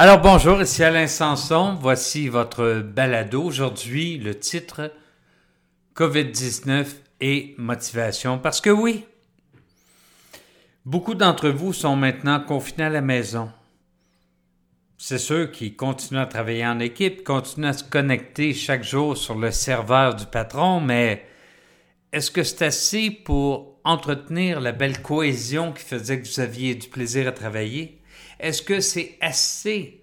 Alors bonjour, ici Alain Sanson. Voici votre balado. Aujourd'hui, le titre COVID-19 et motivation. Parce que oui, beaucoup d'entre vous sont maintenant confinés à la maison. C'est ceux qui continuent à travailler en équipe, continuent à se connecter chaque jour sur le serveur du patron, mais est-ce que c'est assez pour entretenir la belle cohésion qui faisait que vous aviez du plaisir à travailler? Est-ce que c'est assez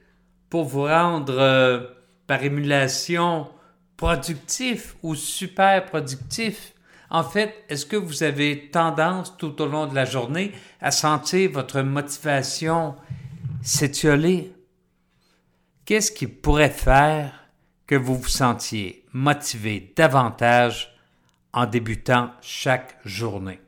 pour vous rendre euh, par émulation productif ou super productif? En fait, est-ce que vous avez tendance tout au long de la journée à sentir votre motivation s'étioler? Qu'est-ce qui pourrait faire que vous vous sentiez motivé davantage en débutant chaque journée?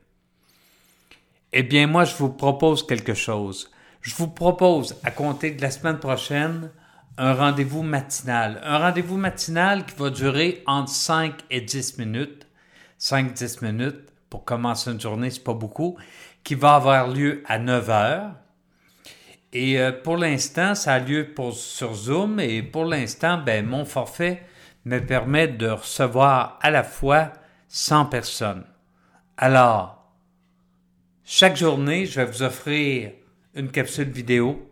Eh bien, moi, je vous propose quelque chose. Je vous propose, à compter de la semaine prochaine, un rendez-vous matinal. Un rendez-vous matinal qui va durer entre 5 et 10 minutes. 5-10 minutes pour commencer une journée, c'est pas beaucoup, qui va avoir lieu à 9 heures. Et euh, pour l'instant, ça a lieu sur Zoom et pour l'instant, ben, mon forfait me permet de recevoir à la fois 100 personnes. Alors, chaque journée, je vais vous offrir une capsule vidéo.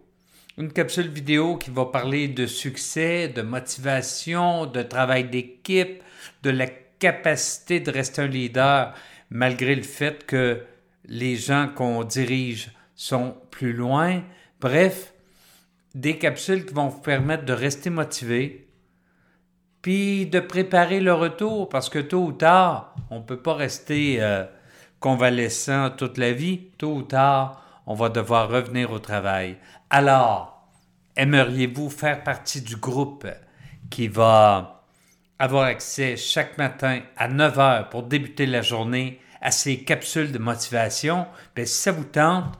Une capsule vidéo qui va parler de succès, de motivation, de travail d'équipe, de la capacité de rester un leader malgré le fait que les gens qu'on dirige sont plus loin. Bref, des capsules qui vont vous permettre de rester motivé, puis de préparer le retour, parce que tôt ou tard, on ne peut pas rester euh, convalescent toute la vie. Tôt ou tard, on va devoir revenir au travail. Alors, aimeriez-vous faire partie du groupe qui va avoir accès chaque matin à 9 heures pour débuter la journée à ces capsules de motivation? Bien, si ça vous tente,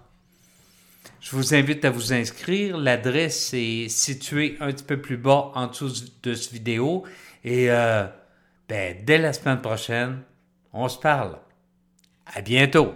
je vous invite à vous inscrire. L'adresse est située un petit peu plus bas en dessous de cette vidéo. Et euh, ben, dès la semaine prochaine, on se parle. À bientôt!